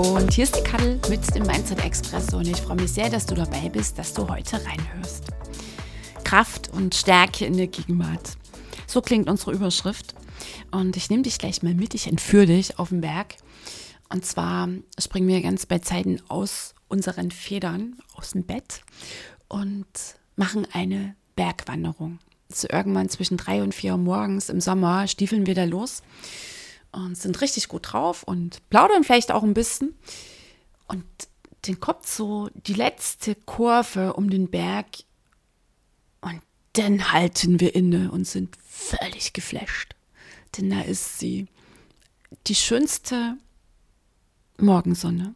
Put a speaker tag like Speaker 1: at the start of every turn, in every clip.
Speaker 1: Und hier ist die Kaddel mit dem Mindset Express und ich freue mich sehr, dass du dabei bist, dass du heute reinhörst. Kraft und Stärke in der Gegenwart. So klingt unsere Überschrift. Und ich nehme dich gleich mal mit, ich entführe dich auf den Berg. Und zwar springen wir ganz bei Zeiten aus unseren Federn, aus dem Bett und machen eine Bergwanderung. So irgendwann zwischen drei und vier Uhr morgens im Sommer stiefeln wir da los und sind richtig gut drauf und plaudern vielleicht auch ein bisschen. Und dann kommt so die letzte Kurve um den Berg und dann halten wir inne und sind völlig geflasht. Denn da ist sie, die schönste Morgensonne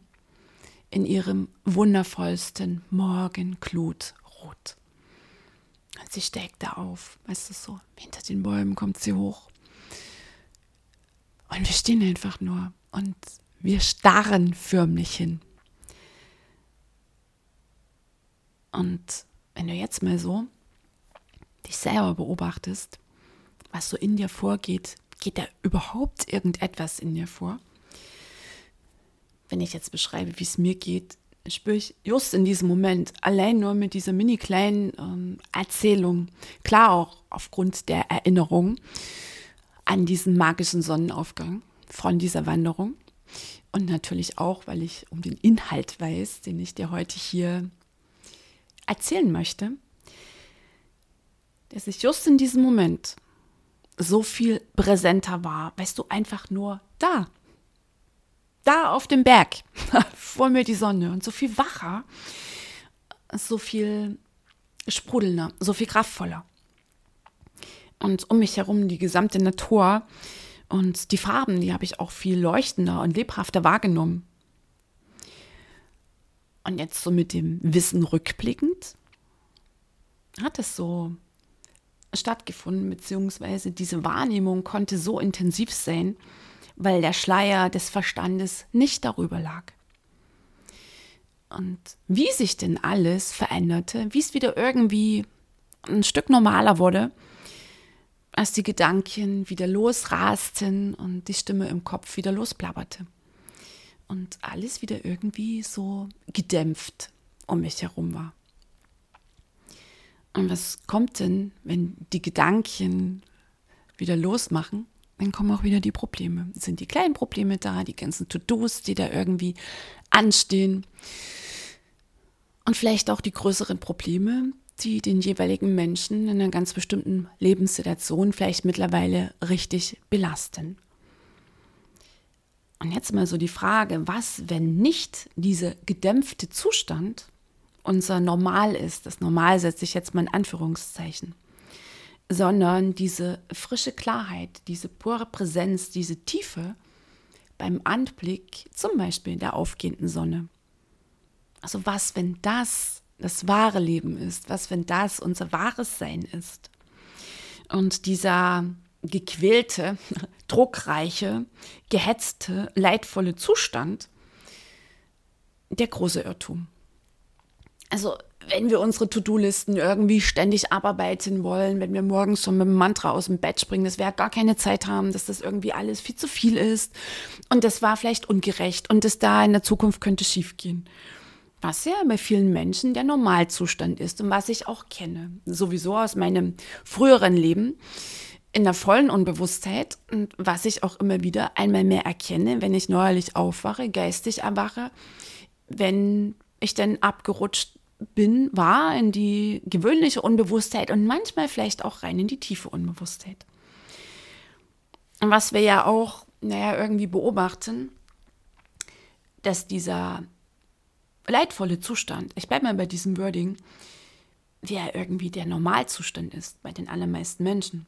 Speaker 1: in ihrem wundervollsten Morgenglührot. Und sie steigt da auf, weißt du so, hinter den Bäumen kommt sie hoch und wir stehen einfach nur und wir starren förmlich hin. Und wenn du jetzt mal so dich selber beobachtest, was so in dir vorgeht, geht da überhaupt irgendetwas in dir vor? Wenn ich jetzt beschreibe, wie es mir geht, spüre ich just in diesem Moment, allein nur mit dieser mini kleinen ähm, Erzählung, klar auch aufgrund der Erinnerung, an diesen magischen Sonnenaufgang von dieser Wanderung. Und natürlich auch, weil ich um den Inhalt weiß, den ich dir heute hier erzählen möchte, dass ich just in diesem Moment so viel präsenter war, weißt du, einfach nur da. Da auf dem Berg, vor mir die Sonne und so viel wacher, so viel sprudelnder, so viel kraftvoller und um mich herum die gesamte Natur und die Farben, die habe ich auch viel leuchtender und lebhafter wahrgenommen. Und jetzt so mit dem Wissen rückblickend hat es so stattgefunden, beziehungsweise diese Wahrnehmung konnte so intensiv sein, weil der Schleier des Verstandes nicht darüber lag. Und wie sich denn alles veränderte, wie es wieder irgendwie ein Stück normaler wurde, als die Gedanken wieder losrasten und die Stimme im Kopf wieder losplapperte. Und alles wieder irgendwie so gedämpft um mich herum war. Und was kommt denn, wenn die Gedanken wieder losmachen? Dann kommen auch wieder die Probleme. Sind die kleinen Probleme da, die ganzen To-Dos, die da irgendwie anstehen. Und vielleicht auch die größeren Probleme, die den jeweiligen Menschen in einer ganz bestimmten Lebenssituation vielleicht mittlerweile richtig belasten. Und jetzt mal so die Frage, was, wenn nicht dieser gedämpfte Zustand unser Normal ist, das Normal setze ich jetzt mal in Anführungszeichen, sondern diese frische Klarheit, diese pure Präsenz, diese Tiefe beim Anblick zum Beispiel der aufgehenden Sonne. Also was, wenn das das wahre Leben ist, was, wenn das unser wahres Sein ist. Und dieser gequälte, druckreiche, gehetzte, leidvolle Zustand, der große Irrtum. Also wenn wir unsere To-Do-Listen irgendwie ständig abarbeiten wollen, wenn wir morgens schon mit dem Mantra aus dem Bett springen, dass wir gar keine Zeit haben, dass das irgendwie alles viel zu viel ist und das war vielleicht ungerecht und das da in der Zukunft könnte schiefgehen was ja bei vielen Menschen der Normalzustand ist und was ich auch kenne, sowieso aus meinem früheren Leben in der vollen Unbewusstheit und was ich auch immer wieder einmal mehr erkenne, wenn ich neuerlich aufwache, geistig erwache, wenn ich dann abgerutscht bin, war in die gewöhnliche Unbewusstheit und manchmal vielleicht auch rein in die tiefe Unbewusstheit. Und was wir ja auch, naja, irgendwie beobachten, dass dieser leidvolle Zustand, ich bleibe mal bei diesem Wording, der irgendwie der Normalzustand ist bei den allermeisten Menschen.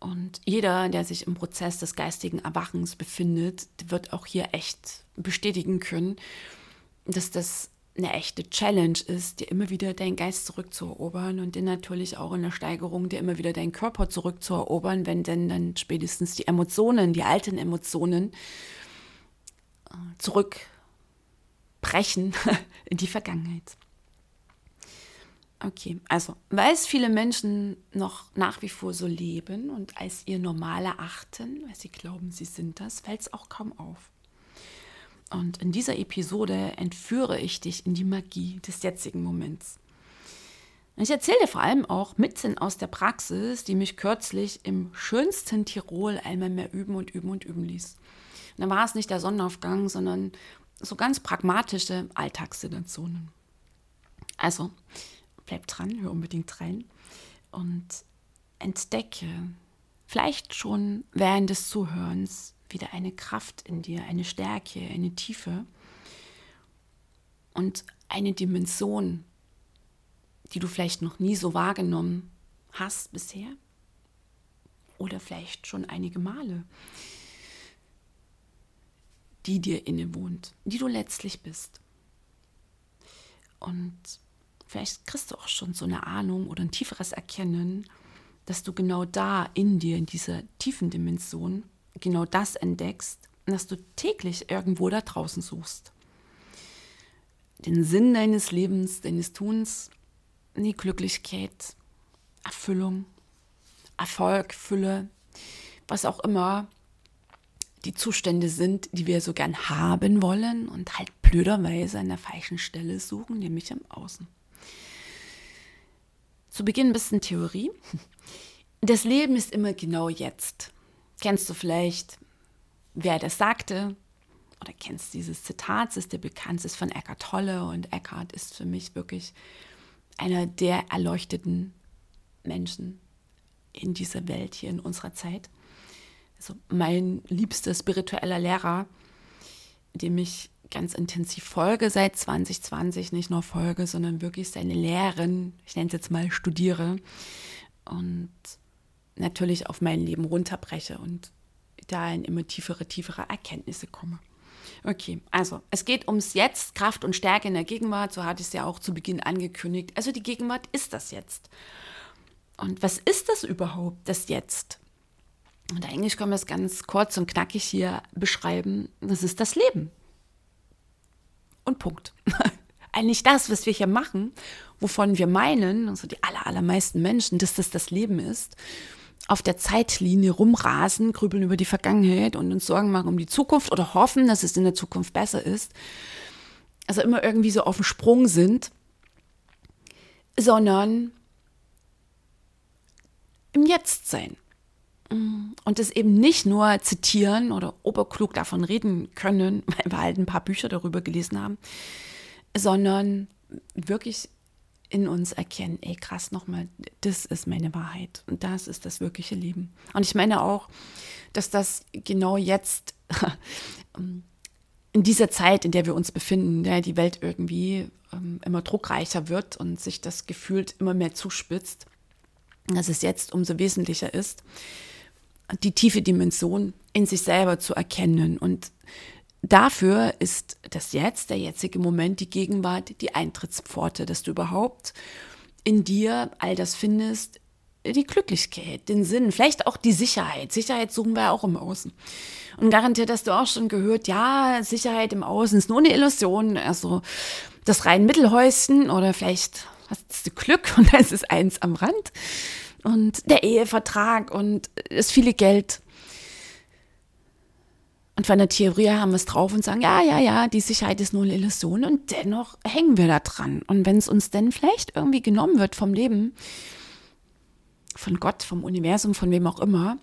Speaker 1: Und jeder, der sich im Prozess des geistigen Erwachens befindet, wird auch hier echt bestätigen können, dass das eine echte Challenge ist, dir immer wieder deinen Geist zurückzuerobern und dir natürlich auch in der Steigerung dir immer wieder deinen Körper zurückzuerobern, wenn denn dann spätestens die Emotionen, die alten Emotionen äh, zurückbrechen in die Vergangenheit. Okay, also weil es viele Menschen noch nach wie vor so leben und als ihr normal erachten, weil sie glauben, sie sind das, fällt es auch kaum auf. Und in dieser Episode entführe ich dich in die Magie des jetzigen Moments. Ich erzähle dir vor allem auch mitten aus der Praxis, die mich kürzlich im schönsten Tirol einmal mehr üben und üben und üben ließ. Und da war es nicht der Sonnenaufgang, sondern so ganz pragmatische Alltagssituationen. Also, bleib dran, hör unbedingt rein und entdecke, vielleicht schon während des Zuhörens, wieder eine Kraft in dir, eine Stärke, eine Tiefe und eine Dimension, die du vielleicht noch nie so wahrgenommen hast bisher oder vielleicht schon einige Male, die dir innewohnt, die du letztlich bist. Und Vielleicht kriegst du auch schon so eine Ahnung oder ein tieferes Erkennen, dass du genau da in dir, in dieser tiefen Dimension, genau das entdeckst, dass du täglich irgendwo da draußen suchst. Den Sinn deines Lebens, deines Tuns, die Glücklichkeit, Erfüllung, Erfolg, Fülle, was auch immer die Zustände sind, die wir so gern haben wollen und halt blöderweise an der falschen Stelle suchen, nämlich im Außen. Zu Beginn ein bisschen Theorie. Das Leben ist immer genau jetzt. Kennst du vielleicht, wer das sagte? Oder kennst dieses Zitat, das ist der bekannteste von Eckhart Tolle. Und Eckhart ist für mich wirklich einer der erleuchteten Menschen in dieser Welt, hier in unserer Zeit. Also mein liebster spiritueller Lehrer, dem ich ganz intensiv folge seit 2020, nicht nur folge, sondern wirklich seine Lehren, ich nenne es jetzt mal studiere und natürlich auf mein Leben runterbreche und da in immer tiefere, tiefere Erkenntnisse komme. Okay, also es geht ums Jetzt, Kraft und Stärke in der Gegenwart, so hatte ich es ja auch zu Beginn angekündigt. Also die Gegenwart ist das Jetzt. Und was ist das überhaupt, das Jetzt? Und eigentlich können wir es ganz kurz und knackig hier beschreiben. Das ist das Leben und Punkt. Eigentlich das, was wir hier machen, wovon wir meinen, also die aller, allermeisten Menschen, dass das das Leben ist, auf der Zeitlinie rumrasen, grübeln über die Vergangenheit und uns Sorgen machen um die Zukunft oder hoffen, dass es in der Zukunft besser ist. Also immer irgendwie so auf dem Sprung sind, sondern im Jetzt sein. Und es eben nicht nur zitieren oder oberklug davon reden können, weil wir halt ein paar Bücher darüber gelesen haben, sondern wirklich in uns erkennen, ey krass nochmal, das ist meine Wahrheit und das ist das wirkliche Leben. Und ich meine auch, dass das genau jetzt in dieser Zeit, in der wir uns befinden, die Welt irgendwie ähm, immer druckreicher wird und sich das gefühlt immer mehr zuspitzt, dass es jetzt umso wesentlicher ist, die tiefe Dimension in sich selber zu erkennen. Und dafür ist das Jetzt, der jetzige Moment, die Gegenwart, die Eintrittspforte, dass du überhaupt in dir all das findest, die Glücklichkeit, den Sinn, vielleicht auch die Sicherheit. Sicherheit suchen wir auch im Außen. Und garantiert hast du auch schon gehört, ja, Sicherheit im Außen ist nur eine Illusion. Also das rein Mittelhäuschen oder vielleicht hast du Glück und es ist eins am Rand und der Ehevertrag und das viele Geld. Und von der Theorie haben wir es drauf und sagen, ja, ja, ja, die Sicherheit ist nur eine Illusion und dennoch hängen wir da dran. Und wenn es uns denn vielleicht irgendwie genommen wird vom Leben, von Gott, vom Universum, von wem auch immer,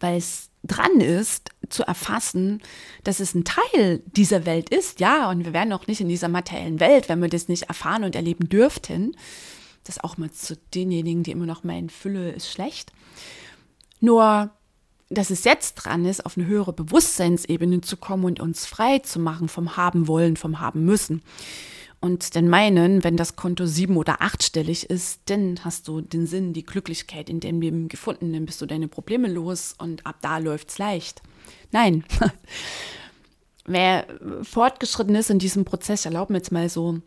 Speaker 1: weil es dran ist, zu erfassen, dass es ein Teil dieser Welt ist, ja, und wir wären auch nicht in dieser materiellen Welt, wenn wir das nicht erfahren und erleben dürften, das auch mal zu denjenigen, die immer noch meinen, Fülle ist schlecht. Nur, dass es jetzt dran ist, auf eine höhere Bewusstseinsebene zu kommen und uns frei zu machen vom Haben wollen, vom Haben müssen. und dann meinen, wenn das Konto sieben- oder achtstellig ist, dann hast du den Sinn, die Glücklichkeit in deinem Leben gefunden, dann bist du deine Probleme los und ab da läuft's leicht. Nein. Wer fortgeschritten ist in diesem Prozess, erlaubt mir jetzt mal so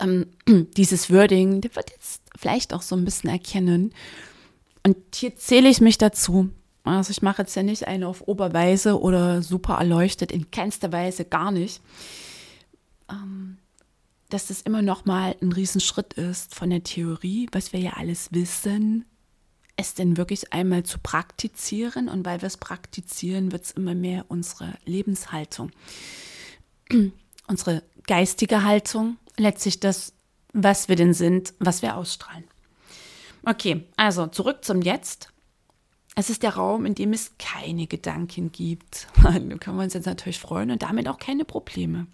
Speaker 1: ähm, dieses Wording, der wird jetzt vielleicht auch so ein bisschen erkennen. Und hier zähle ich mich dazu. Also ich mache jetzt ja nicht eine auf Oberweise oder super erleuchtet, in keinster Weise gar nicht. Ähm, dass das immer noch mal ein Riesenschritt ist von der Theorie, was wir ja alles wissen, es denn wirklich einmal zu praktizieren. Und weil wir es praktizieren, wird es immer mehr unsere Lebenshaltung, unsere geistige Haltung, letztlich das, was wir denn sind, was wir ausstrahlen. Okay, also zurück zum Jetzt. Es ist der Raum, in dem es keine Gedanken gibt. da können wir uns jetzt natürlich freuen und damit auch keine Probleme.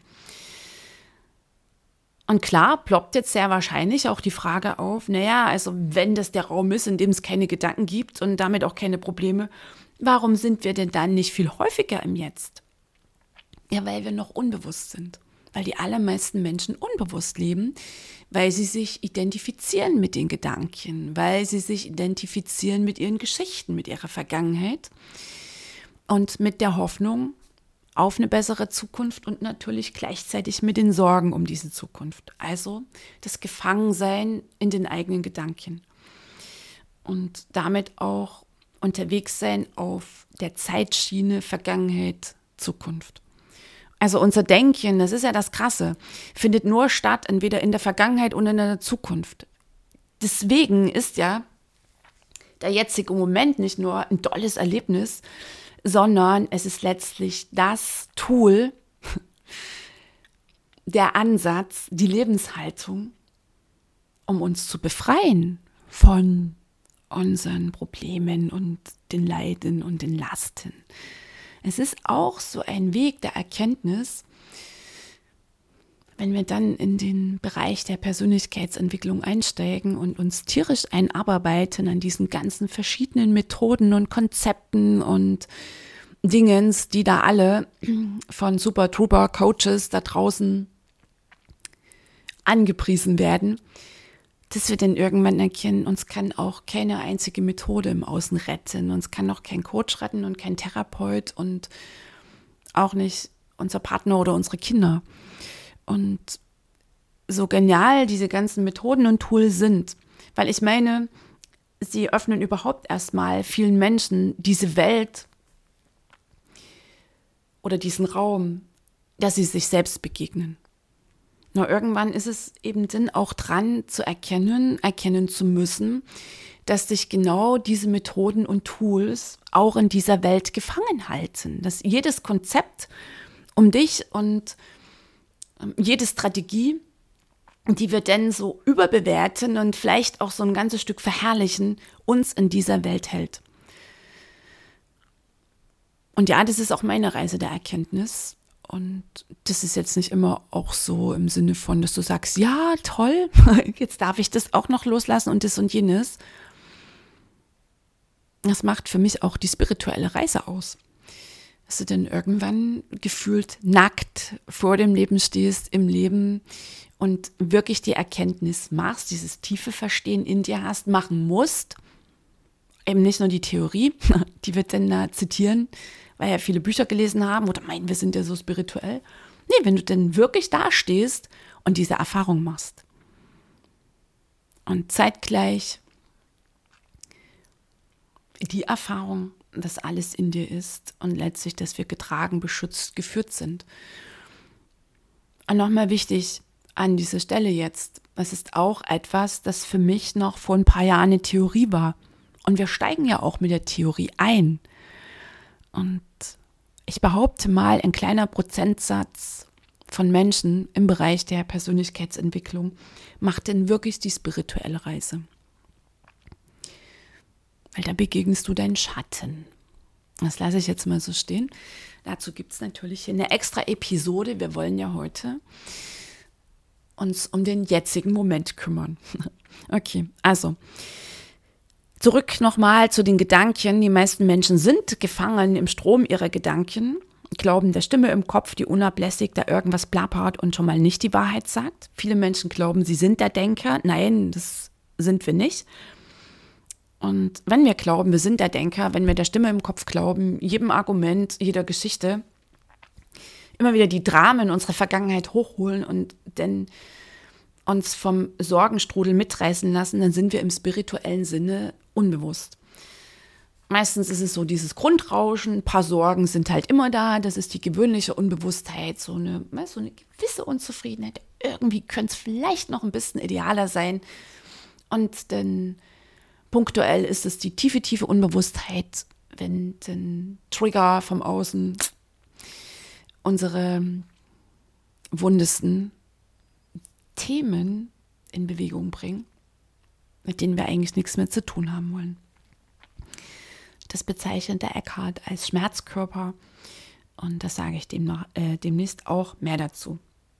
Speaker 1: Und klar ploppt jetzt sehr wahrscheinlich auch die Frage auf, naja, also wenn das der Raum ist, in dem es keine Gedanken gibt und damit auch keine Probleme, warum sind wir denn dann nicht viel häufiger im Jetzt? Ja, weil wir noch unbewusst sind, weil die allermeisten Menschen unbewusst leben, weil sie sich identifizieren mit den Gedanken, weil sie sich identifizieren mit ihren Geschichten, mit ihrer Vergangenheit und mit der Hoffnung, auf eine bessere Zukunft und natürlich gleichzeitig mit den Sorgen um diese Zukunft. Also das Gefangensein in den eigenen Gedanken und damit auch unterwegs sein auf der Zeitschiene Vergangenheit, Zukunft. Also unser Denken, das ist ja das Krasse, findet nur statt, entweder in der Vergangenheit oder in der Zukunft. Deswegen ist ja der jetzige Moment nicht nur ein tolles Erlebnis, sondern es ist letztlich das Tool, der Ansatz, die Lebenshaltung, um uns zu befreien von unseren Problemen und den Leiden und den Lasten. Es ist auch so ein Weg der Erkenntnis, wenn wir dann in den Bereich der Persönlichkeitsentwicklung einsteigen und uns tierisch einarbeiten an diesen ganzen verschiedenen Methoden und Konzepten und Dingens, die da alle von Super Trooper Coaches da draußen angepriesen werden, dass wir dann irgendwann erkennen, uns kann auch keine einzige Methode im Außen retten. Uns kann auch kein Coach retten und kein Therapeut und auch nicht unser Partner oder unsere Kinder. Und so genial diese ganzen Methoden und Tools sind, weil ich meine, sie öffnen überhaupt erstmal vielen Menschen diese Welt oder diesen Raum, dass sie sich selbst begegnen. Nur irgendwann ist es eben dann auch dran zu erkennen, erkennen zu müssen, dass sich genau diese Methoden und Tools auch in dieser Welt gefangen halten. Dass jedes Konzept um dich und ähm, jede Strategie, die wir denn so überbewerten und vielleicht auch so ein ganzes Stück verherrlichen, uns in dieser Welt hält. Und ja, das ist auch meine Reise der Erkenntnis. Und das ist jetzt nicht immer auch so im Sinne von, dass du sagst, ja, toll, jetzt darf ich das auch noch loslassen und das und jenes. Das macht für mich auch die spirituelle Reise aus dass du dann irgendwann gefühlt nackt vor dem Leben stehst, im Leben und wirklich die Erkenntnis machst, dieses tiefe Verstehen in dir hast, machen musst. Eben nicht nur die Theorie, die wir dann da zitieren, weil ja viele Bücher gelesen haben oder meinen, wir sind ja so spirituell. Nee, wenn du denn wirklich da stehst und diese Erfahrung machst. Und zeitgleich die Erfahrung dass alles in dir ist und letztlich, dass wir getragen, beschützt, geführt sind. Und nochmal wichtig an dieser Stelle jetzt, das ist auch etwas, das für mich noch vor ein paar Jahren eine Theorie war. Und wir steigen ja auch mit der Theorie ein. Und ich behaupte mal, ein kleiner Prozentsatz von Menschen im Bereich der Persönlichkeitsentwicklung macht denn wirklich die spirituelle Reise weil da begegnest du deinen Schatten. Das lasse ich jetzt mal so stehen. Dazu gibt es natürlich eine extra Episode. Wir wollen ja heute uns um den jetzigen Moment kümmern. Okay, also zurück nochmal zu den Gedanken. Die meisten Menschen sind gefangen im Strom ihrer Gedanken. glauben der Stimme im Kopf, die unablässig da irgendwas plappert und schon mal nicht die Wahrheit sagt. Viele Menschen glauben, sie sind der Denker. Nein, das sind wir nicht. Und wenn wir glauben, wir sind der Denker, wenn wir der Stimme im Kopf glauben, jedem Argument, jeder Geschichte, immer wieder die Dramen unserer Vergangenheit hochholen und denn uns vom Sorgenstrudel mitreißen lassen, dann sind wir im spirituellen Sinne unbewusst. Meistens ist es so dieses Grundrauschen, ein paar Sorgen sind halt immer da, das ist die gewöhnliche Unbewusstheit, so eine, so eine gewisse Unzufriedenheit. Irgendwie könnte es vielleicht noch ein bisschen idealer sein. Und dann punktuell ist es die tiefe, tiefe Unbewusstheit, wenn den Trigger vom Außen unsere wundesten Themen in Bewegung bringen, mit denen wir eigentlich nichts mehr zu tun haben wollen. Das bezeichnet der Eckhart als Schmerzkörper und das sage ich demnach, äh, demnächst auch mehr dazu.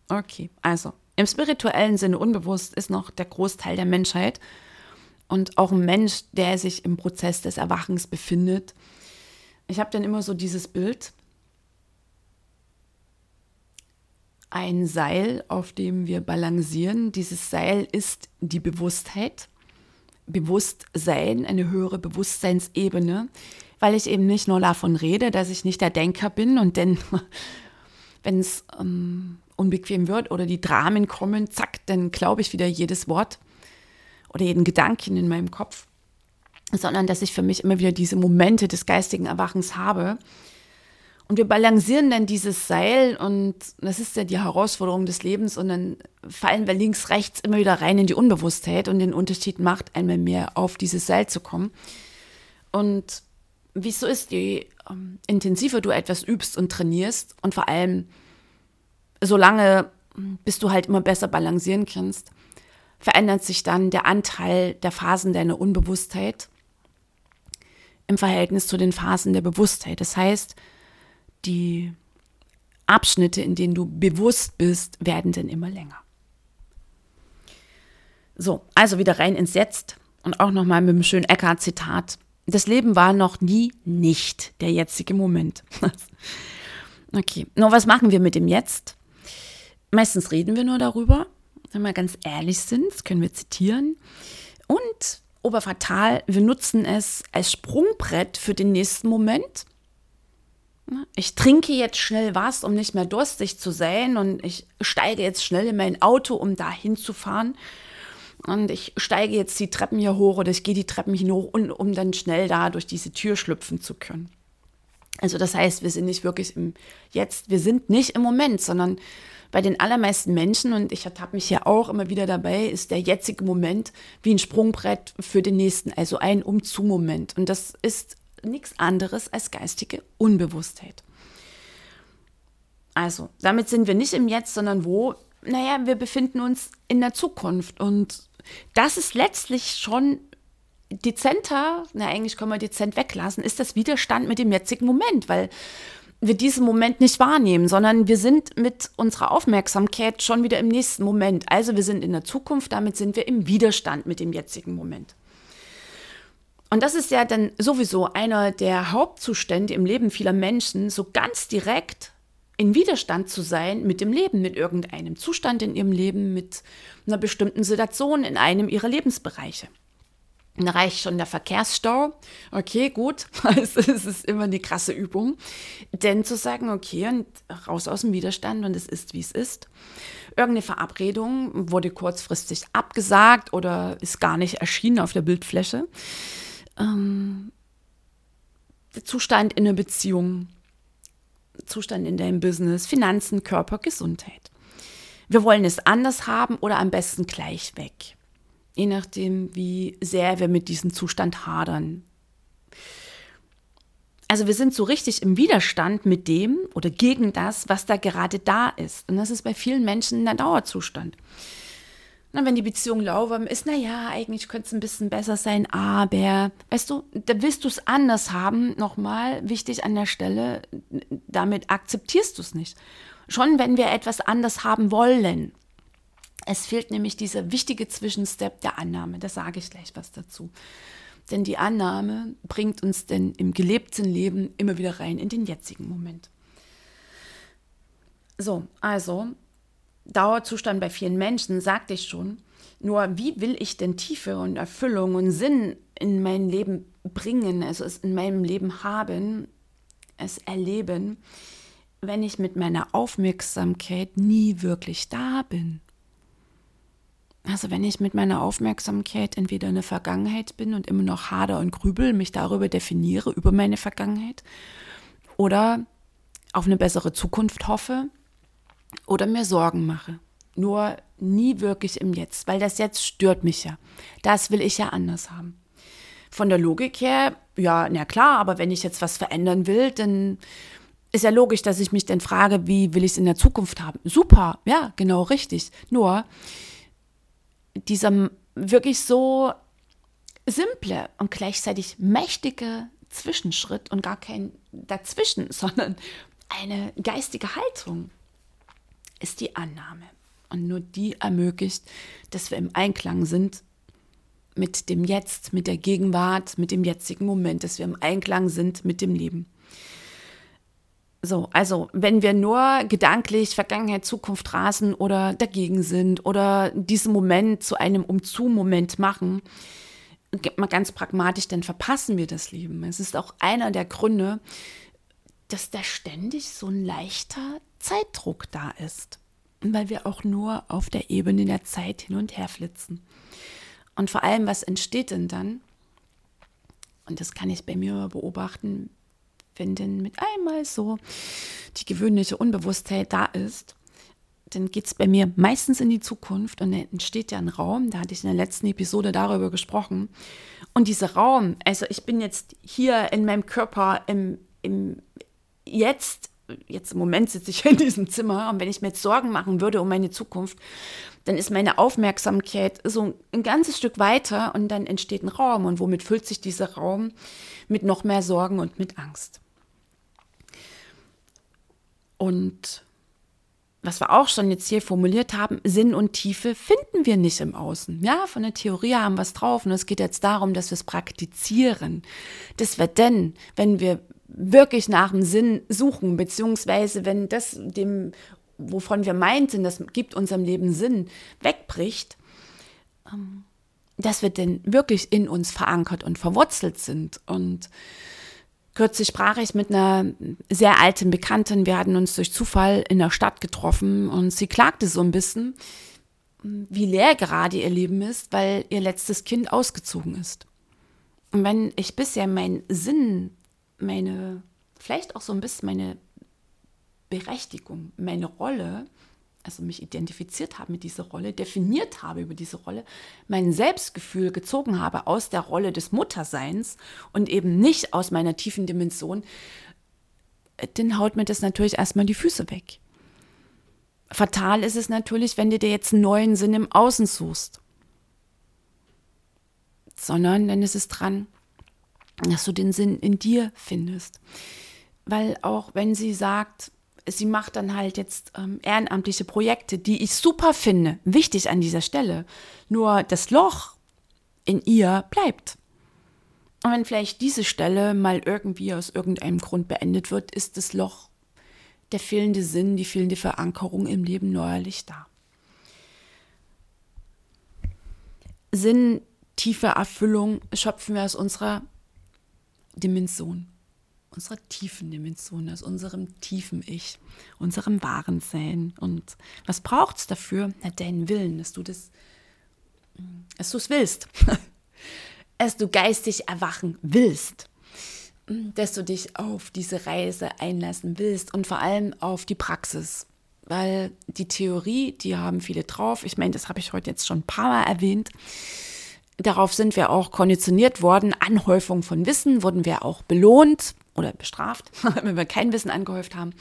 Speaker 1: Okay, also im spirituellen Sinne unbewusst ist noch der Großteil der Menschheit und auch ein Mensch, der sich im Prozess des Erwachens befindet. Ich habe dann immer so dieses Bild, ein Seil, auf dem wir balancieren. Dieses Seil ist die Bewusstheit. Bewusstsein, eine höhere Bewusstseinsebene, weil ich eben nicht nur davon rede, dass ich nicht der Denker bin und denn, wenn es ähm, unbequem wird oder die Dramen kommen, zack, dann glaube ich wieder jedes Wort oder jeden Gedanken in meinem Kopf, sondern dass ich für mich immer wieder diese Momente des geistigen Erwachens habe und wir balancieren dann dieses Seil und das ist ja die Herausforderung des Lebens und dann fallen wir links, rechts immer wieder rein in die Unbewusstheit und den Unterschied macht, einmal mehr auf dieses Seil zu kommen. Und wie es so ist, je ähm, intensiver du etwas übst und trainierst und vor allem solange, bis du halt immer besser balancieren kannst, verändert sich dann der Anteil der Phasen deiner Unbewusstheit im Verhältnis zu den Phasen der Bewusstheit. Das heißt, die Abschnitte, in denen du bewusst bist, werden dann immer länger. So, also wieder rein ins Jetzt und auch nochmal mit dem schönen Eckhart-Zitat. Das Leben war noch nie nicht der jetzige Moment. okay, nur was machen wir mit dem Jetzt? Meistens reden wir nur darüber, wenn wir ganz ehrlich sind, das können wir zitieren. Und oberfatal, wir nutzen es als Sprungbrett für den nächsten Moment? Ich trinke jetzt schnell was, um nicht mehr durstig zu sein und ich steige jetzt schnell in mein Auto, um da hinzufahren. Und ich steige jetzt die Treppen hier hoch oder ich gehe die Treppen hier hoch, um dann schnell da durch diese Tür schlüpfen zu können. Also das heißt, wir sind nicht wirklich im Jetzt, wir sind nicht im Moment, sondern bei den allermeisten Menschen, und ich ertappe mich ja auch immer wieder dabei, ist der jetzige Moment wie ein Sprungbrett für den nächsten, also ein Um-zu-Moment. Und das ist nichts anderes als geistige Unbewusstheit. Also, damit sind wir nicht im Jetzt, sondern wo? Naja, wir befinden uns in der Zukunft. Und das ist letztlich schon dezenter, na eigentlich können wir dezent weglassen, ist das Widerstand mit dem jetzigen Moment, weil wir diesen Moment nicht wahrnehmen, sondern wir sind mit unserer Aufmerksamkeit schon wieder im nächsten Moment. Also wir sind in der Zukunft, damit sind wir im Widerstand mit dem jetzigen Moment. Und das ist ja dann sowieso einer der Hauptzustände im Leben vieler Menschen, so ganz direkt in Widerstand zu sein mit dem Leben, mit irgendeinem Zustand in ihrem Leben, mit einer bestimmten Situation in einem ihrer Lebensbereiche. Da reicht schon der Verkehrsstau. Okay, gut. Also es ist immer eine krasse Übung. Denn zu sagen, okay, und raus aus dem Widerstand und es ist, wie es ist. Irgendeine Verabredung wurde kurzfristig abgesagt oder ist gar nicht erschienen auf der Bildfläche ähm, Zustand in einer Beziehung, Zustand in deinem Business, Finanzen, Körper, Gesundheit. Wir wollen es anders haben oder am besten gleich weg. Je nachdem, wie sehr wir mit diesem Zustand hadern. Also wir sind so richtig im Widerstand mit dem oder gegen das, was da gerade da ist. Und das ist bei vielen Menschen ein Dauerzustand. Na, wenn die Beziehung lauwarm ist, naja, eigentlich könnte es ein bisschen besser sein, aber, weißt du, da willst du es anders haben. Nochmal wichtig an der Stelle, damit akzeptierst du es nicht. Schon wenn wir etwas anders haben wollen. Es fehlt nämlich dieser wichtige Zwischenstep der Annahme. Da sage ich gleich was dazu. Denn die Annahme bringt uns denn im gelebten Leben immer wieder rein in den jetzigen Moment. So, also Dauerzustand bei vielen Menschen, sagte ich schon. Nur wie will ich denn Tiefe und Erfüllung und Sinn in mein Leben bringen, also es in meinem Leben haben, es erleben, wenn ich mit meiner Aufmerksamkeit nie wirklich da bin? Also wenn ich mit meiner Aufmerksamkeit entweder in der Vergangenheit bin und immer noch hader und grübel, mich darüber definiere, über meine Vergangenheit, oder auf eine bessere Zukunft hoffe oder mir Sorgen mache. Nur nie wirklich im Jetzt, weil das Jetzt stört mich ja. Das will ich ja anders haben. Von der Logik her, ja, na klar, aber wenn ich jetzt was verändern will, dann ist ja logisch, dass ich mich dann frage, wie will ich es in der Zukunft haben? Super, ja, genau richtig. Nur dieser wirklich so simple und gleichzeitig mächtige Zwischenschritt und gar kein dazwischen, sondern eine geistige Haltung ist die Annahme. Und nur die ermöglicht, dass wir im Einklang sind mit dem Jetzt, mit der Gegenwart, mit dem jetzigen Moment, dass wir im Einklang sind mit dem Leben. So, also wenn wir nur gedanklich Vergangenheit, Zukunft rasen oder dagegen sind oder diesen Moment zu einem Umzu-Moment machen, mal ganz pragmatisch, dann verpassen wir das Leben. Es ist auch einer der Gründe, dass da ständig so ein leichter Zeitdruck da ist, weil wir auch nur auf der Ebene der Zeit hin und her flitzen. Und vor allem, was entsteht denn dann? Und das kann ich bei mir beobachten, wenn denn mit einmal so die gewöhnliche Unbewusstheit da ist, dann geht es bei mir meistens in die Zukunft und dann entsteht ja ein Raum, da hatte ich in der letzten Episode darüber gesprochen. Und dieser Raum, also ich bin jetzt hier in meinem Körper im, im Jetzt, jetzt im Moment sitze ich in diesem Zimmer und wenn ich mir jetzt Sorgen machen würde um meine Zukunft, dann ist meine Aufmerksamkeit so ein ganzes Stück weiter und dann entsteht ein Raum. Und womit füllt sich dieser Raum? Mit noch mehr Sorgen und mit Angst. Und was wir auch schon jetzt hier formuliert haben, Sinn und Tiefe finden wir nicht im Außen. Ja, von der Theorie haben wir es drauf und es geht jetzt darum, dass wir es praktizieren. Dass wir denn, wenn wir wirklich nach dem Sinn suchen, beziehungsweise wenn das dem, wovon wir meinten, das gibt unserem Leben Sinn, wegbricht, ähm, dass wir denn wirklich in uns verankert und verwurzelt sind und Kürzlich sprach ich mit einer sehr alten Bekannten. Wir hatten uns durch Zufall in der Stadt getroffen und sie klagte so ein bisschen, wie leer gerade ihr Leben ist, weil ihr letztes Kind ausgezogen ist. Und wenn ich bisher meinen Sinn, meine, vielleicht auch so ein bisschen meine Berechtigung, meine Rolle also mich identifiziert habe mit dieser Rolle, definiert habe über diese Rolle, mein Selbstgefühl gezogen habe aus der Rolle des Mutterseins und eben nicht aus meiner tiefen Dimension, dann haut mir das natürlich erstmal die Füße weg. Fatal ist es natürlich, wenn du dir jetzt einen neuen Sinn im Außen suchst. Sondern dann ist es dran, dass du den Sinn in dir findest. Weil auch wenn sie sagt, sie macht dann halt jetzt ähm, ehrenamtliche Projekte, die ich super finde. Wichtig an dieser Stelle. Nur das Loch in ihr bleibt. Und wenn vielleicht diese Stelle mal irgendwie aus irgendeinem Grund beendet wird, ist das Loch, der fehlende Sinn, die fehlende Verankerung im Leben neuerlich da. Sinn, tiefe Erfüllung schöpfen wir aus unserer Dimension unserer tiefen Dimension, aus unserem tiefen Ich, unserem wahren Sein. Und was braucht es dafür? Na, deinen Willen, dass du das, dass du es willst, dass du geistig erwachen willst, dass du dich auf diese Reise einlassen willst und vor allem auf die Praxis. Weil die Theorie, die haben viele drauf. Ich meine, das habe ich heute jetzt schon ein paar Mal erwähnt. Darauf sind wir auch konditioniert worden. Anhäufung von Wissen wurden wir auch belohnt oder bestraft, wenn wir kein Wissen angehäuft haben,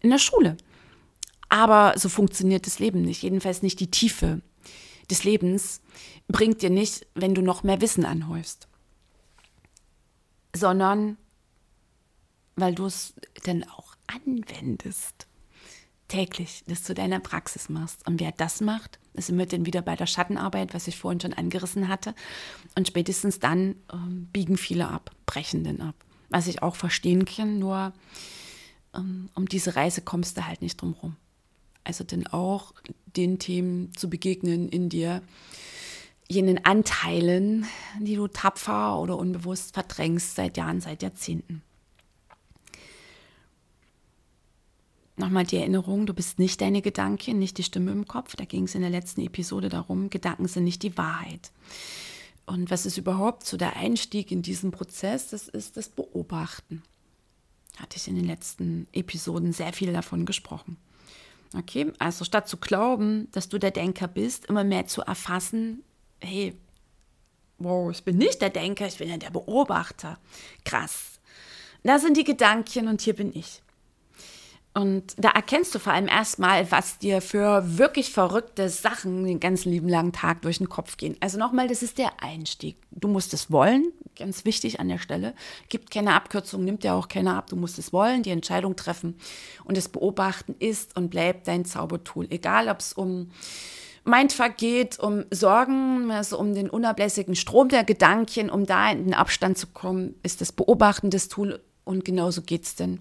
Speaker 1: in der Schule. Aber so funktioniert das Leben nicht. Jedenfalls nicht die Tiefe des Lebens bringt dir nicht, wenn du noch mehr Wissen anhäufst. Sondern weil du es dann auch anwendest. Täglich, das zu deiner Praxis machst. Und wer das macht, ist immer dann wieder bei der Schattenarbeit, was ich vorhin schon angerissen hatte. Und spätestens dann ähm, biegen viele ab, brechen dann ab was ich auch verstehen kann, nur um, ähm, um diese Reise kommst du halt nicht drum rum. Also dann auch den Themen zu begegnen in dir, jenen Anteilen, die du tapfer oder unbewusst verdrängst seit Jahren, seit Jahrzehnten. Nochmal die Erinnerung, du bist nicht deine Gedanken, nicht die Stimme im Kopf. Da ging es in der letzten Episode darum, Gedanken sind nicht die Wahrheit. Und was ist überhaupt so der Einstieg in diesen Prozess? Das ist das Beobachten. Hatte ich in den letzten Episoden sehr viel davon gesprochen. Okay, also statt zu glauben, dass du der Denker bist, immer mehr zu erfassen, hey, wow, ich bin nicht der Denker, ich bin ja der Beobachter. Krass. Da sind die Gedanken und hier bin ich. Und da erkennst du vor allem erstmal, was dir für wirklich verrückte Sachen den ganzen lieben langen Tag durch den Kopf gehen. Also nochmal, das ist der Einstieg. Du musst es wollen, ganz wichtig an der Stelle. Gibt keine Abkürzung, nimmt ja auch keiner ab. Du musst es wollen, die Entscheidung treffen. Und das Beobachten ist und bleibt dein Zaubertool. Egal, ob es um Mindfuck geht, um Sorgen, also um den unablässigen Strom der Gedanken, um da in den Abstand zu kommen, ist das Beobachten das Tool. Und genauso geht es denn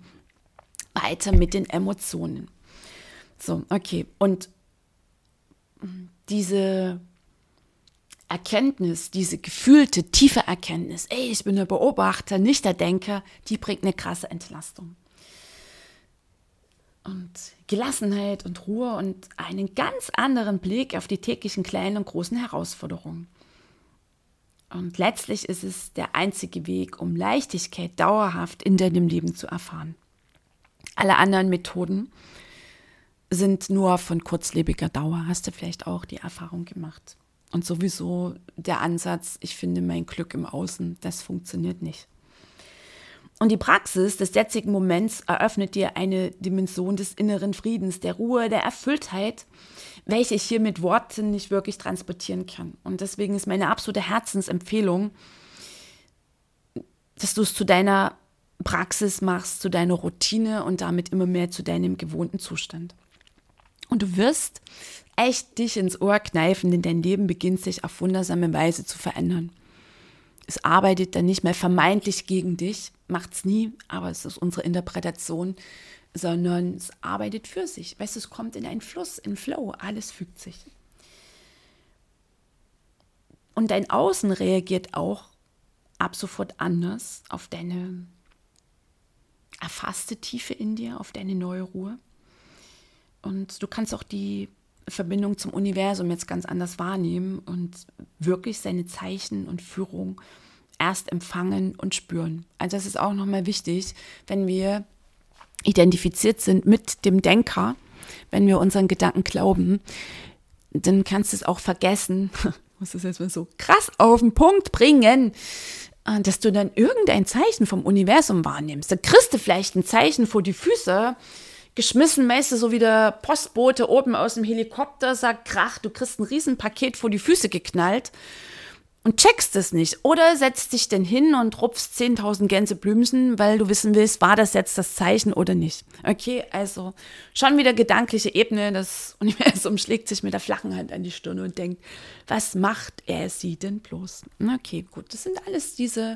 Speaker 1: weiter mit den Emotionen. So, okay. Und diese Erkenntnis, diese gefühlte, tiefe Erkenntnis, ey, ich bin der Beobachter, nicht der Denker, die bringt eine krasse Entlastung. Und Gelassenheit und Ruhe und einen ganz anderen Blick auf die täglichen kleinen und großen Herausforderungen. Und letztlich ist es der einzige Weg, um Leichtigkeit dauerhaft in deinem Leben zu erfahren. Alle anderen Methoden sind nur von kurzlebiger Dauer. Hast du vielleicht auch die Erfahrung gemacht. Und sowieso der Ansatz, ich finde mein Glück im Außen, das funktioniert nicht. Und die Praxis des jetzigen Moments eröffnet dir eine Dimension des inneren Friedens, der Ruhe, der Erfülltheit, welche ich hier mit Worten nicht wirklich transportieren kann. Und deswegen ist meine absolute Herzensempfehlung, dass du es zu deiner Praxis machst, zu deiner Routine und damit immer mehr zu deinem gewohnten Zustand. Und du wirst echt dich ins Ohr kneifen, denn dein Leben beginnt sich auf wundersame Weise zu verändern. Es arbeitet dann nicht mehr vermeintlich gegen dich, macht es nie, aber es ist unsere Interpretation, sondern es arbeitet für sich. Weißt du, es kommt in einen Fluss, in Flow, alles fügt sich. Und dein Außen reagiert auch ab sofort anders auf deine erfasste Tiefe in dir, auf deine neue Ruhe. Und du kannst auch die Verbindung zum Universum jetzt ganz anders wahrnehmen und wirklich seine Zeichen und Führung erst empfangen und spüren. Also das ist auch nochmal wichtig, wenn wir identifiziert sind mit dem Denker, wenn wir unseren Gedanken glauben, dann kannst du es auch vergessen. Ich muss das jetzt mal so krass auf den Punkt bringen. Äh, dass du dann irgendein Zeichen vom Universum wahrnimmst. Da kriegst du vielleicht ein Zeichen vor die Füße, geschmissen, meist so wie der Postbote oben aus dem Helikopter sagt, krach, du kriegst ein Riesenpaket vor die Füße geknallt und checkst es nicht. Oder setzt dich denn hin und rupfst 10.000 Gänseblümchen, weil du wissen willst, war das jetzt das Zeichen oder nicht. Okay, also schon wieder gedankliche Ebene. Das Universum schlägt sich mit der flachen Hand an die Stirn und denkt, was macht er sie denn bloß? Okay, gut, das sind alles diese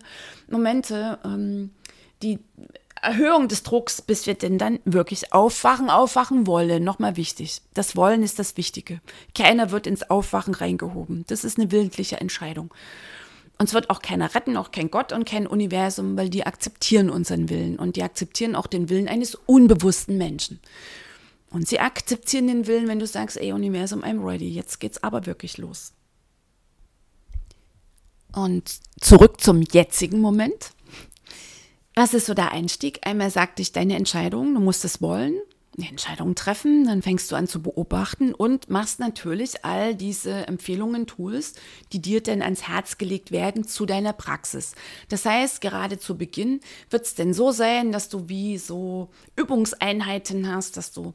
Speaker 1: Momente, ähm, die Erhöhung des Drucks, bis wir denn dann wirklich aufwachen, aufwachen wollen. Nochmal wichtig. Das Wollen ist das Wichtige. Keiner wird ins Aufwachen reingehoben. Das ist eine willentliche Entscheidung. Uns wird auch keiner retten, auch kein Gott und kein Universum, weil die akzeptieren unseren Willen und die akzeptieren auch den Willen eines unbewussten Menschen. Und sie akzeptieren den Willen, wenn du sagst, ey Universum, I'm ready, jetzt geht's aber wirklich los. Und zurück zum jetzigen Moment. Was ist so der Einstieg? Einmal sagt dich deine Entscheidung, du musst es wollen, eine Entscheidung treffen, dann fängst du an zu beobachten und machst natürlich all diese Empfehlungen, Tools, die dir denn ans Herz gelegt werden zu deiner Praxis. Das heißt, gerade zu Beginn wird es denn so sein, dass du wie so Übungseinheiten hast, dass du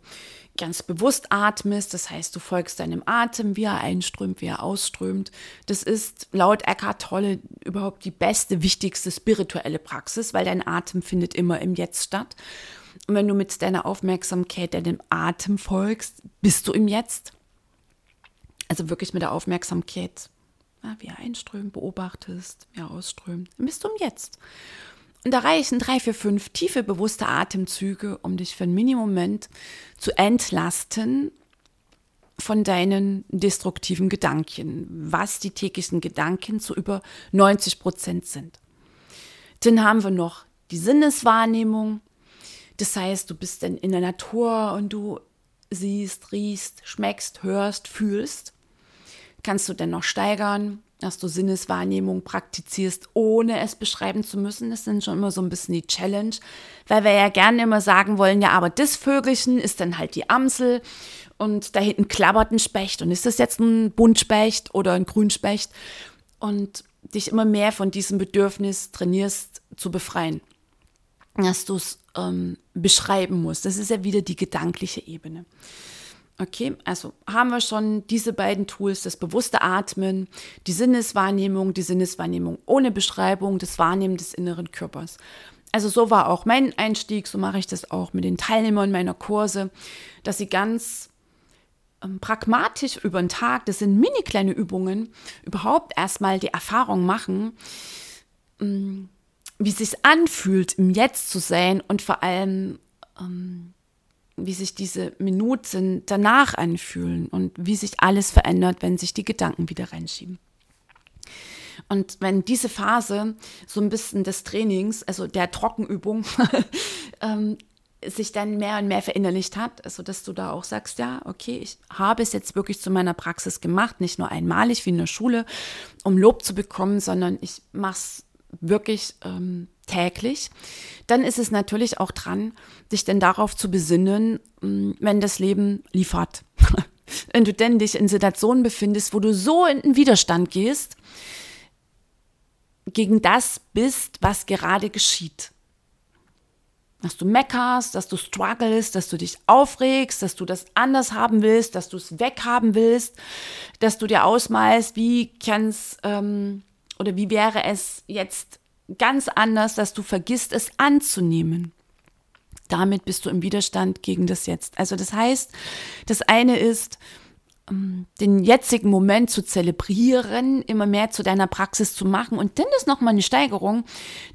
Speaker 1: ganz bewusst atmest. Das heißt, du folgst deinem Atem, wie er einströmt, wie er ausströmt. Das ist laut Eckhart Tolle überhaupt die beste, wichtigste spirituelle Praxis, weil dein Atem findet immer im Jetzt statt. Und wenn du mit deiner Aufmerksamkeit deinem Atem folgst, bist du im Jetzt. Also wirklich mit der Aufmerksamkeit, wie er einströmt, beobachtest, wie er ausströmt, bist du im Jetzt. Und da reichen drei, vier, fünf tiefe, bewusste Atemzüge, um dich für einen Mini-Moment zu entlasten von deinen destruktiven Gedanken, was die täglichen Gedanken zu über 90 Prozent sind. Dann haben wir noch die Sinneswahrnehmung. Das heißt, du bist dann in der Natur und du siehst, riechst, schmeckst, hörst, fühlst. Kannst du dann noch steigern, dass du Sinneswahrnehmung praktizierst, ohne es beschreiben zu müssen. Das sind schon immer so ein bisschen die Challenge, weil wir ja gerne immer sagen wollen, ja, aber das Vögelchen ist dann halt die Amsel und da hinten klappert ein Specht und ist das jetzt ein Buntspecht oder ein Grünspecht und dich immer mehr von diesem Bedürfnis trainierst zu befreien, dass du es ähm, beschreiben musst. Das ist ja wieder die gedankliche Ebene. Okay, also haben wir schon diese beiden Tools, das bewusste Atmen, die Sinneswahrnehmung, die Sinneswahrnehmung ohne Beschreibung, das Wahrnehmen des inneren Körpers. Also so war auch mein Einstieg, so mache ich das auch mit den Teilnehmern meiner Kurse, dass sie ganz ähm, pragmatisch über den Tag, das sind mini kleine Übungen, überhaupt erstmal die Erfahrung machen, ähm, wie es sich anfühlt, im Jetzt zu sein und vor allem, ähm, wie sich diese Minuten danach anfühlen und wie sich alles verändert, wenn sich die Gedanken wieder reinschieben. Und wenn diese Phase so ein bisschen des Trainings, also der Trockenübung, ähm, sich dann mehr und mehr verinnerlicht hat, also dass du da auch sagst, ja, okay, ich habe es jetzt wirklich zu meiner Praxis gemacht, nicht nur einmalig wie in der Schule, um Lob zu bekommen, sondern ich mache es wirklich ähm, täglich, dann ist es natürlich auch dran, dich denn darauf zu besinnen, mm, wenn das Leben liefert. wenn du denn dich in Situationen befindest, wo du so in den Widerstand gehst, gegen das bist, was gerade geschieht dass du meckerst, dass du struggles, dass du dich aufregst, dass du das anders haben willst, dass du es weghaben willst, dass du dir ausmalst, wie kann's ähm, oder wie wäre es jetzt ganz anders, dass du vergisst, es anzunehmen. Damit bist du im Widerstand gegen das Jetzt. Also das heißt, das eine ist, ähm, den jetzigen Moment zu zelebrieren, immer mehr zu deiner Praxis zu machen. Und dann ist nochmal eine Steigerung.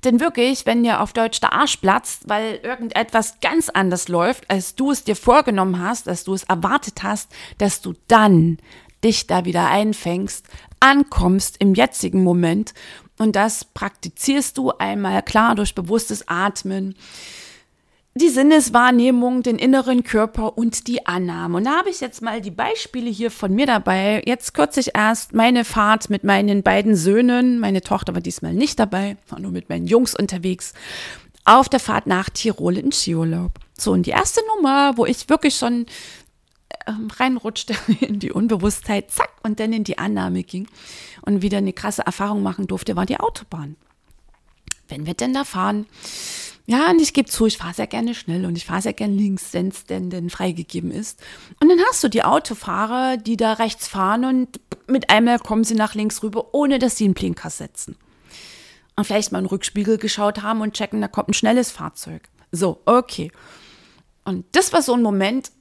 Speaker 1: Denn wirklich, wenn dir auf Deutsch der Arsch platzt, weil irgendetwas ganz anders läuft, als du es dir vorgenommen hast, als du es erwartet hast, dass du dann dich da wieder einfängst, ankommst im jetzigen Moment. Und das praktizierst du einmal klar durch bewusstes Atmen die Sinneswahrnehmung, den inneren Körper und die Annahme. Und da habe ich jetzt mal die Beispiele hier von mir dabei. Jetzt kürzlich erst meine Fahrt mit meinen beiden Söhnen. Meine Tochter war diesmal nicht dabei, war nur mit meinen Jungs unterwegs. Auf der Fahrt nach Tirol in Skiurlaub. So, und die erste Nummer, wo ich wirklich schon ähm, reinrutschte in die Unbewusstheit, zack, und dann in die Annahme ging und wieder eine krasse Erfahrung machen durfte, war die Autobahn. Wenn wir denn da fahren, ja, und ich gebe zu, ich fahre sehr gerne schnell und ich fahre sehr gerne links, wenn es denn, denn freigegeben ist. Und dann hast du die Autofahrer, die da rechts fahren und mit einmal kommen sie nach links rüber, ohne dass sie einen Blinker setzen. Und vielleicht mal einen Rückspiegel geschaut haben und checken, da kommt ein schnelles Fahrzeug. So, okay. Und das war so ein Moment,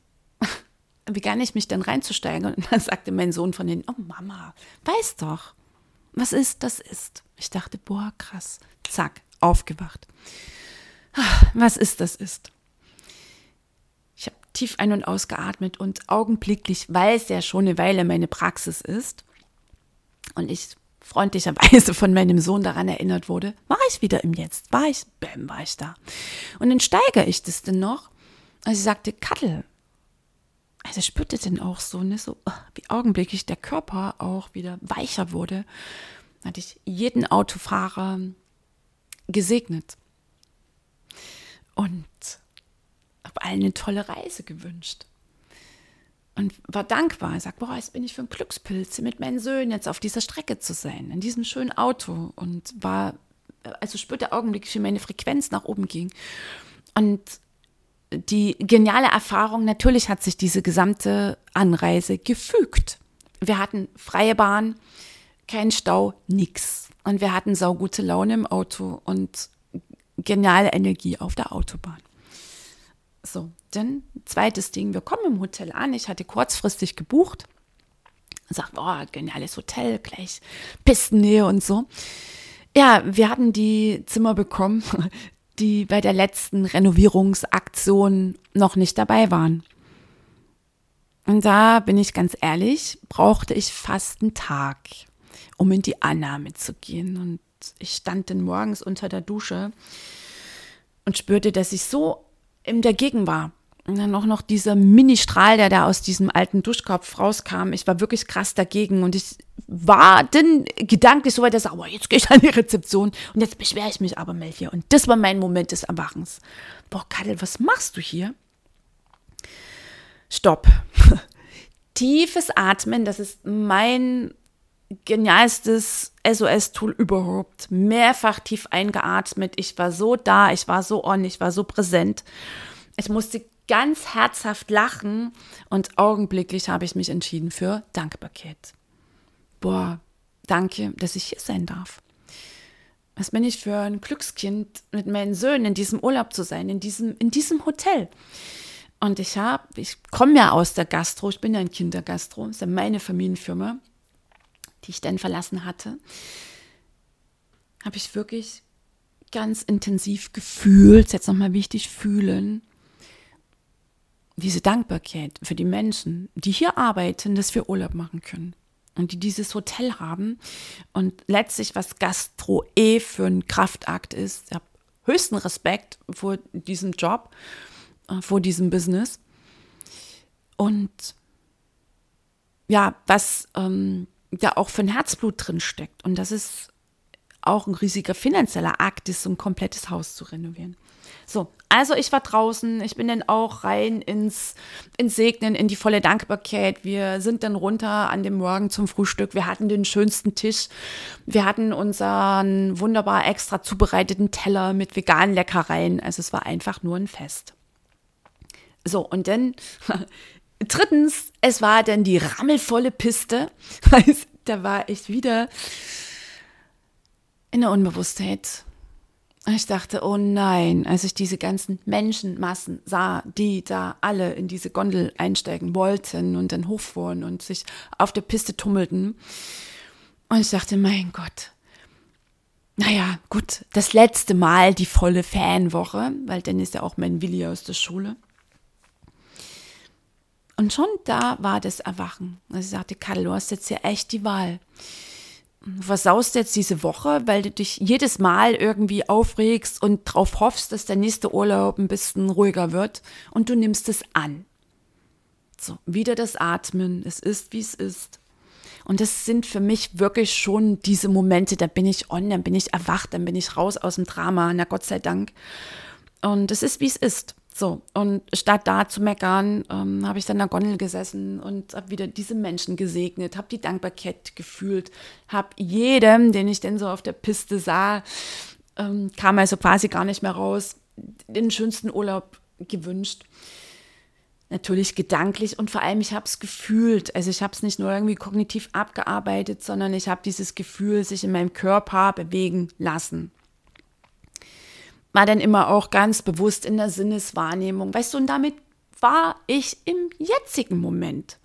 Speaker 1: wie gar nicht mich dann reinzusteigen. Und dann sagte mein Sohn von denen, oh Mama, weiß doch, was ist, das ist. Ich dachte, boah, krass. Zack, aufgewacht. Was ist, das ist. Ich habe tief ein- und ausgeatmet und augenblicklich, weil es ja schon eine Weile meine Praxis ist und ich freundlicherweise von meinem Sohn daran erinnert wurde, war ich wieder im Jetzt, war ich, bäm, war ich da. Und dann steigere ich das denn noch. Also ich sagte, Kattel, also spürte denn auch so, ne, so wie augenblicklich der Körper auch wieder weicher wurde, hatte ich jeden Autofahrer gesegnet und habe allen eine tolle Reise gewünscht. Und war dankbar. Ich sag, boah, jetzt bin ich für ein Glückspilz, mit meinen Söhnen jetzt auf dieser Strecke zu sein, in diesem schönen Auto. Und war, also spürte Augenblick, wie meine Frequenz nach oben ging. Und die geniale Erfahrung, natürlich hat sich diese gesamte Anreise gefügt. Wir hatten freie Bahn, kein Stau, nix. Und wir hatten saugute Laune im Auto und geniale Energie auf der Autobahn. So, dann zweites Ding, wir kommen im Hotel an. Ich hatte kurzfristig gebucht. Sagt, oh, geniales Hotel, gleich Pistennähe und so. Ja, wir hatten die Zimmer bekommen, die bei der letzten Renovierungsaktion noch nicht dabei waren. Und da bin ich ganz ehrlich, brauchte ich fast einen Tag, um in die Annahme zu gehen. Und ich stand dann morgens unter der Dusche und spürte, dass ich so in der Gegend war. Und dann auch noch dieser Mini-Strahl, der da aus diesem alten Duschkopf rauskam. Ich war wirklich krass dagegen und ich war dann gedanklich so weit, dass aber jetzt gehe ich an die Rezeption und jetzt beschwere ich mich aber mal hier. Und das war mein Moment des Erwachens. Boah, Kadel, was machst du hier? Stopp. Tiefes Atmen, das ist mein genialstes SOS-Tool überhaupt. Mehrfach tief eingeatmet. Ich war so da, ich war so on, ich war so präsent. Ich musste ganz herzhaft lachen und augenblicklich habe ich mich entschieden für Dankbarkeit. Boah, danke, dass ich hier sein darf. Was bin ich für ein Glückskind, mit meinen Söhnen in diesem Urlaub zu sein, in diesem, in diesem Hotel. Und ich habe, ich komme ja aus der Gastro, ich bin ja ein Kindergastro, ist ja meine Familienfirma, die ich dann verlassen hatte, habe ich wirklich ganz intensiv gefühlt, jetzt nochmal wichtig, fühlen, diese Dankbarkeit für die Menschen, die hier arbeiten, dass wir Urlaub machen können und die dieses Hotel haben und letztlich was Gastro eh für ein Kraftakt ist. Ich habe höchsten Respekt vor diesem Job, äh, vor diesem Business und ja, was ähm, da auch für ein Herzblut drin steckt und das ist auch ein riesiger finanzieller Akt ist, so ein komplettes Haus zu renovieren. So, also ich war draußen, ich bin dann auch rein ins, ins Segnen, in die volle Dankbarkeit. Wir sind dann runter an dem Morgen zum Frühstück. Wir hatten den schönsten Tisch. Wir hatten unseren wunderbar extra zubereiteten Teller mit veganen Leckereien. Also es war einfach nur ein Fest. So, und dann drittens, es war dann die rammelvolle Piste. da war ich wieder in der Unbewusstheit. Ich dachte, oh nein, als ich diese ganzen Menschenmassen sah, die da alle in diese Gondel einsteigen wollten und dann hochfuhren und sich auf der Piste tummelten. Und ich dachte, mein Gott, naja, gut, das letzte Mal die volle Fanwoche, weil dann ist ja auch mein Willi aus der Schule. Und schon da war das Erwachen. Also ich sagte, Karl, du hast jetzt ja echt die Wahl versaust jetzt diese Woche, weil du dich jedes Mal irgendwie aufregst und darauf hoffst, dass der nächste Urlaub ein bisschen ruhiger wird und du nimmst es an. So, wieder das Atmen, es ist, wie es ist. Und das sind für mich wirklich schon diese Momente, da bin ich on, dann bin ich erwacht, dann bin ich raus aus dem Drama, na Gott sei Dank. Und es ist, wie es ist. So, und statt da zu meckern, ähm, habe ich dann in der Gondel gesessen und habe wieder diese Menschen gesegnet, habe die Dankbarkeit gefühlt, habe jedem, den ich denn so auf der Piste sah, ähm, kam also quasi gar nicht mehr raus, den schönsten Urlaub gewünscht. Natürlich gedanklich und vor allem, ich habe es gefühlt. Also ich habe es nicht nur irgendwie kognitiv abgearbeitet, sondern ich habe dieses Gefühl sich in meinem Körper bewegen lassen war dann immer auch ganz bewusst in der Sinneswahrnehmung. Weißt du, und damit war ich im jetzigen Moment.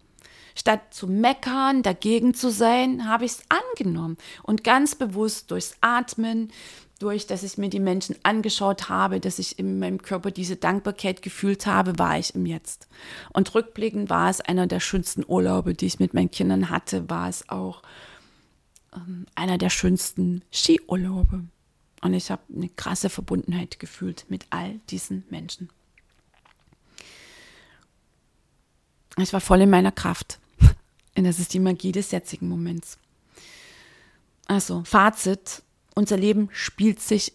Speaker 1: Statt zu meckern, dagegen zu sein, habe ich es angenommen und ganz bewusst durchs Atmen, durch, dass ich mir die Menschen angeschaut habe, dass ich in meinem Körper diese Dankbarkeit gefühlt habe, war ich im Jetzt. Und rückblickend war es einer der schönsten Urlaube, die ich mit meinen Kindern hatte, war es auch ähm, einer der schönsten Skiurlaube. Und ich habe eine krasse Verbundenheit gefühlt mit all diesen Menschen. Ich war voll in meiner Kraft. Und das ist die Magie des jetzigen Moments. Also, Fazit: Unser Leben spielt sich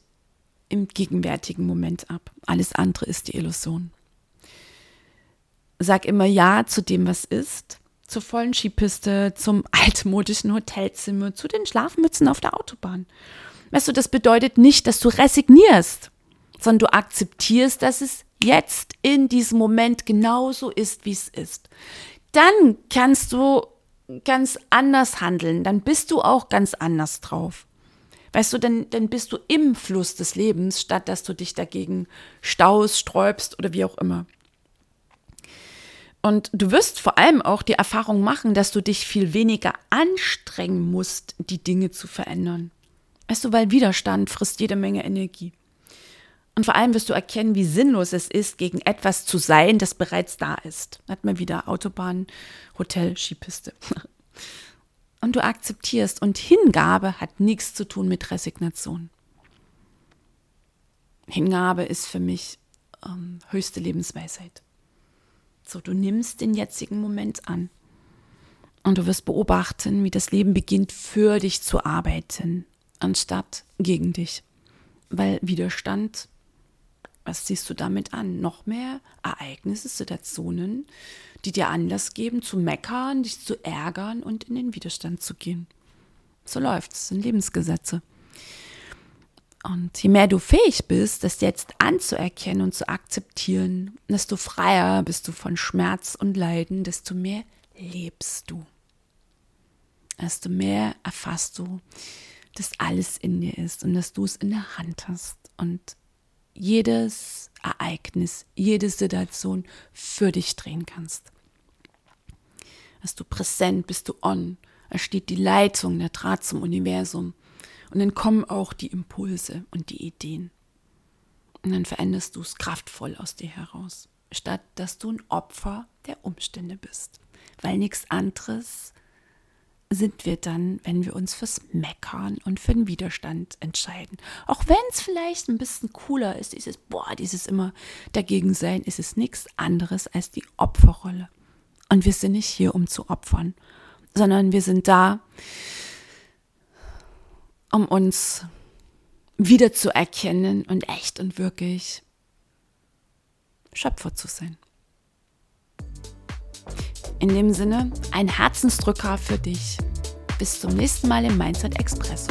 Speaker 1: im gegenwärtigen Moment ab. Alles andere ist die Illusion. Sag immer Ja zu dem, was ist, zur vollen Skipiste, zum altmodischen Hotelzimmer, zu den Schlafmützen auf der Autobahn. Weißt du, das bedeutet nicht, dass du resignierst, sondern du akzeptierst, dass es jetzt in diesem Moment genauso ist, wie es ist. Dann kannst du ganz anders handeln, dann bist du auch ganz anders drauf. Weißt du, dann, dann bist du im Fluss des Lebens, statt dass du dich dagegen staust, sträubst oder wie auch immer. Und du wirst vor allem auch die Erfahrung machen, dass du dich viel weniger anstrengen musst, die Dinge zu verändern. Weißt du, weil Widerstand frisst jede Menge Energie. Und vor allem wirst du erkennen, wie sinnlos es ist, gegen etwas zu sein, das bereits da ist. Hat man wieder Autobahn, Hotel, Skipiste. Und du akzeptierst. Und Hingabe hat nichts zu tun mit Resignation. Hingabe ist für mich ähm, höchste Lebensweisheit. So, du nimmst den jetzigen Moment an. Und du wirst beobachten, wie das Leben beginnt, für dich zu arbeiten, anstatt gegen dich. Weil Widerstand was siehst du damit an? Noch mehr Ereignisse, Situationen, die dir Anlass geben, zu meckern, dich zu ärgern und in den Widerstand zu gehen. So läuft es, sind Lebensgesetze. Und je mehr du fähig bist, das jetzt anzuerkennen und zu akzeptieren, desto freier bist du von Schmerz und Leiden, desto mehr lebst du. Desto mehr erfasst du, dass alles in dir ist und dass du es in der Hand hast. Und jedes Ereignis, jede Situation für dich drehen kannst. Dass du präsent bist, du on. Da steht die Leitung, der Draht zum Universum. Und dann kommen auch die Impulse und die Ideen. Und dann veränderst du es kraftvoll aus dir heraus, statt dass du ein Opfer der Umstände bist. Weil nichts anderes sind wir dann, wenn wir uns fürs Meckern und für den Widerstand entscheiden. Auch wenn es vielleicht ein bisschen cooler ist, dieses, boah, dieses immer dagegen sein, ist es nichts anderes als die Opferrolle. Und wir sind nicht hier, um zu opfern, sondern wir sind da, um uns wieder zu erkennen und echt und wirklich Schöpfer zu sein. In dem Sinne, ein Herzensdrücker für dich. Bis zum nächsten Mal im Mindset Express.